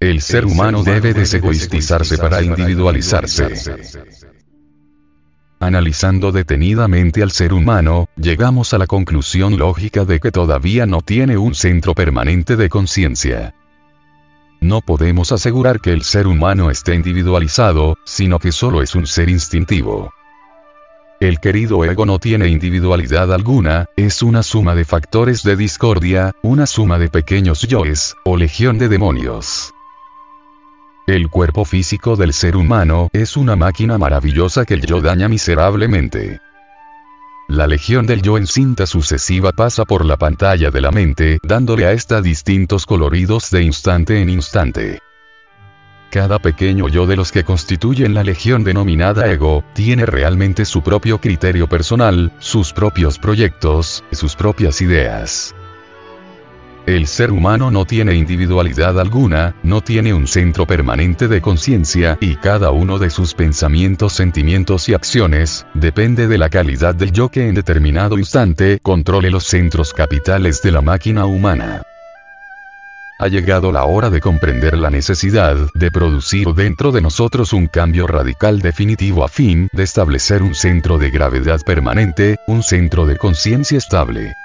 El ser humano debe desegoistizarse para individualizarse. Analizando detenidamente al ser humano, llegamos a la conclusión lógica de que todavía no tiene un centro permanente de conciencia. No podemos asegurar que el ser humano esté individualizado, sino que solo es un ser instintivo. El querido ego no tiene individualidad alguna, es una suma de factores de discordia, una suma de pequeños yoes, o legión de demonios. El cuerpo físico del ser humano es una máquina maravillosa que el yo daña miserablemente. La legión del yo en cinta sucesiva pasa por la pantalla de la mente, dándole a esta distintos coloridos de instante en instante. Cada pequeño yo de los que constituyen la legión denominada ego, tiene realmente su propio criterio personal, sus propios proyectos, sus propias ideas. El ser humano no tiene individualidad alguna, no tiene un centro permanente de conciencia, y cada uno de sus pensamientos, sentimientos y acciones, depende de la calidad del yo que en determinado instante controle los centros capitales de la máquina humana. Ha llegado la hora de comprender la necesidad de producir dentro de nosotros un cambio radical definitivo a fin de establecer un centro de gravedad permanente, un centro de conciencia estable.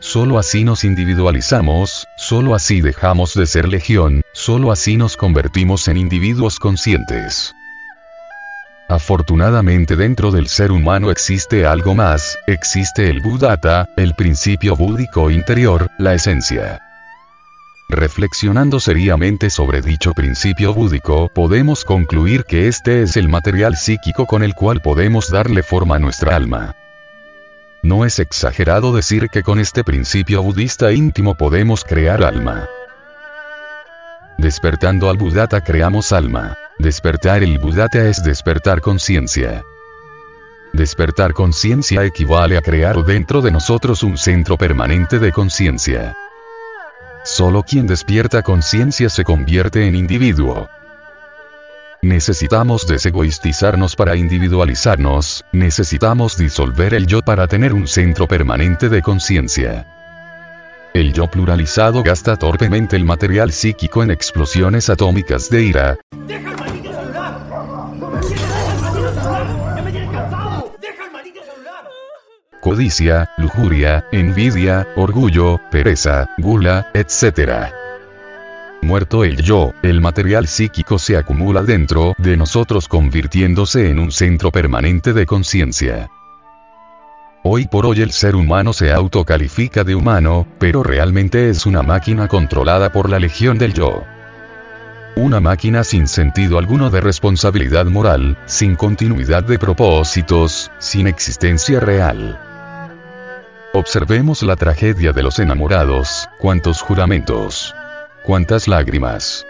Solo así nos individualizamos, solo así dejamos de ser legión, solo así nos convertimos en individuos conscientes. Afortunadamente dentro del ser humano existe algo más, existe el Buddhata, el principio búdico interior, la esencia. Reflexionando seriamente sobre dicho principio búdico, podemos concluir que este es el material psíquico con el cual podemos darle forma a nuestra alma. No es exagerado decir que con este principio budista íntimo podemos crear alma. Despertando al Buddhata creamos alma. Despertar el Buddhata es despertar conciencia. Despertar conciencia equivale a crear dentro de nosotros un centro permanente de conciencia. Solo quien despierta conciencia se convierte en individuo. Necesitamos desegoistizarnos para individualizarnos, necesitamos disolver el yo para tener un centro permanente de conciencia. El yo pluralizado gasta torpemente el material psíquico en explosiones atómicas de ira. Codicia, lujuria, envidia, orgullo, pereza, gula, etc. Muerto el yo, el material psíquico se acumula dentro de nosotros convirtiéndose en un centro permanente de conciencia. Hoy por hoy el ser humano se autocalifica de humano, pero realmente es una máquina controlada por la legión del yo. Una máquina sin sentido alguno de responsabilidad moral, sin continuidad de propósitos, sin existencia real. Observemos la tragedia de los enamorados, cuántos juramentos cuántas lágrimas.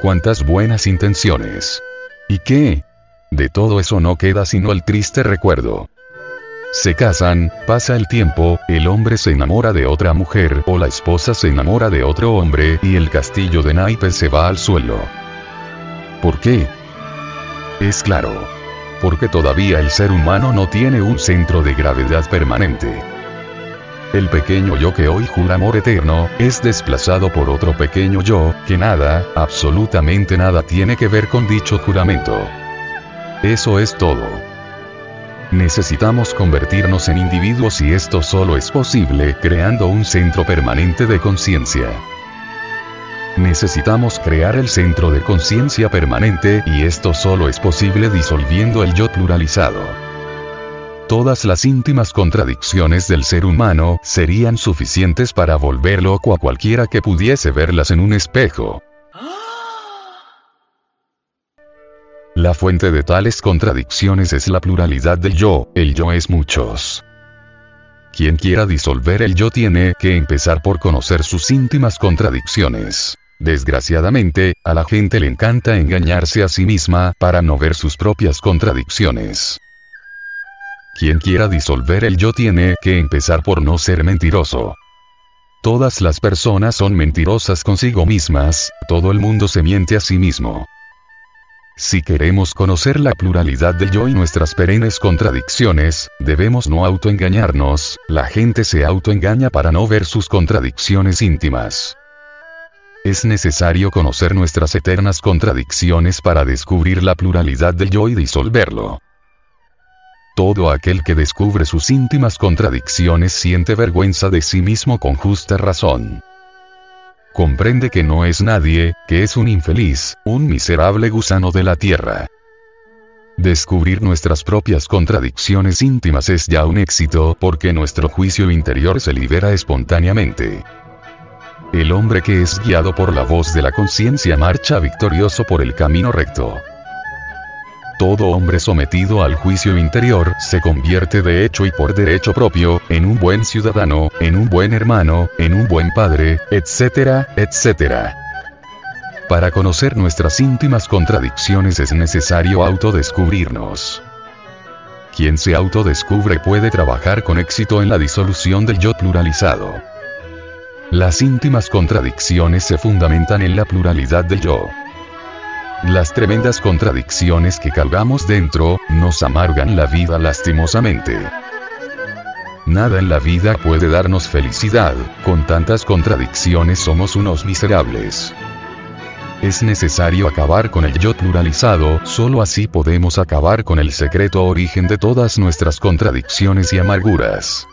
Cuántas buenas intenciones. ¿Y qué? De todo eso no queda sino el triste recuerdo. Se casan, pasa el tiempo, el hombre se enamora de otra mujer o la esposa se enamora de otro hombre y el castillo de naipes se va al suelo. ¿Por qué? Es claro. Porque todavía el ser humano no tiene un centro de gravedad permanente. El pequeño yo que hoy jura amor eterno, es desplazado por otro pequeño yo, que nada, absolutamente nada tiene que ver con dicho juramento. Eso es todo. Necesitamos convertirnos en individuos y esto solo es posible creando un centro permanente de conciencia. Necesitamos crear el centro de conciencia permanente y esto solo es posible disolviendo el yo pluralizado todas las íntimas contradicciones del ser humano serían suficientes para volver loco a cualquiera que pudiese verlas en un espejo. La fuente de tales contradicciones es la pluralidad del yo, el yo es muchos. Quien quiera disolver el yo tiene que empezar por conocer sus íntimas contradicciones. Desgraciadamente, a la gente le encanta engañarse a sí misma para no ver sus propias contradicciones. Quien quiera disolver el yo tiene que empezar por no ser mentiroso. Todas las personas son mentirosas consigo mismas, todo el mundo se miente a sí mismo. Si queremos conocer la pluralidad del yo y nuestras perennes contradicciones, debemos no autoengañarnos, la gente se autoengaña para no ver sus contradicciones íntimas. Es necesario conocer nuestras eternas contradicciones para descubrir la pluralidad del yo y disolverlo. Todo aquel que descubre sus íntimas contradicciones siente vergüenza de sí mismo con justa razón. Comprende que no es nadie, que es un infeliz, un miserable gusano de la tierra. Descubrir nuestras propias contradicciones íntimas es ya un éxito porque nuestro juicio interior se libera espontáneamente. El hombre que es guiado por la voz de la conciencia marcha victorioso por el camino recto. Todo hombre sometido al juicio interior se convierte de hecho y por derecho propio, en un buen ciudadano, en un buen hermano, en un buen padre, etcétera, etcétera. Para conocer nuestras íntimas contradicciones es necesario autodescubrirnos. Quien se autodescubre puede trabajar con éxito en la disolución del yo pluralizado. Las íntimas contradicciones se fundamentan en la pluralidad del yo. Las tremendas contradicciones que cargamos dentro, nos amargan la vida lastimosamente. Nada en la vida puede darnos felicidad, con tantas contradicciones somos unos miserables. Es necesario acabar con el yo pluralizado, solo así podemos acabar con el secreto origen de todas nuestras contradicciones y amarguras.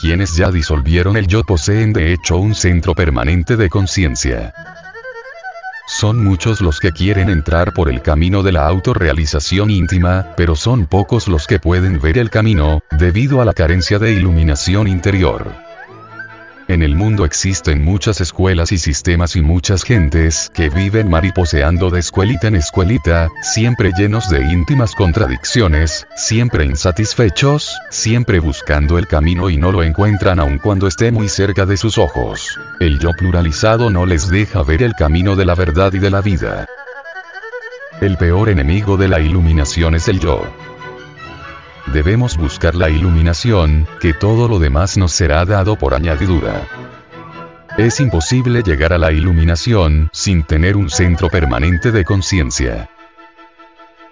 Quienes ya disolvieron el yo poseen de hecho un centro permanente de conciencia. Son muchos los que quieren entrar por el camino de la autorrealización íntima, pero son pocos los que pueden ver el camino, debido a la carencia de iluminación interior. En el mundo existen muchas escuelas y sistemas y muchas gentes que viven mariposeando de escuelita en escuelita, siempre llenos de íntimas contradicciones, siempre insatisfechos, siempre buscando el camino y no lo encuentran aun cuando esté muy cerca de sus ojos. El yo pluralizado no les deja ver el camino de la verdad y de la vida. El peor enemigo de la iluminación es el yo. Debemos buscar la iluminación, que todo lo demás nos será dado por añadidura. Es imposible llegar a la iluminación sin tener un centro permanente de conciencia.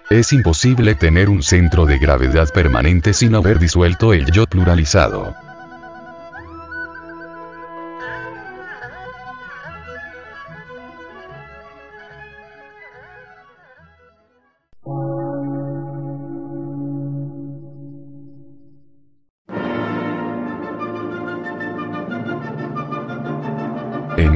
Es imposible tener un centro de gravedad permanente sin haber disuelto el yo pluralizado.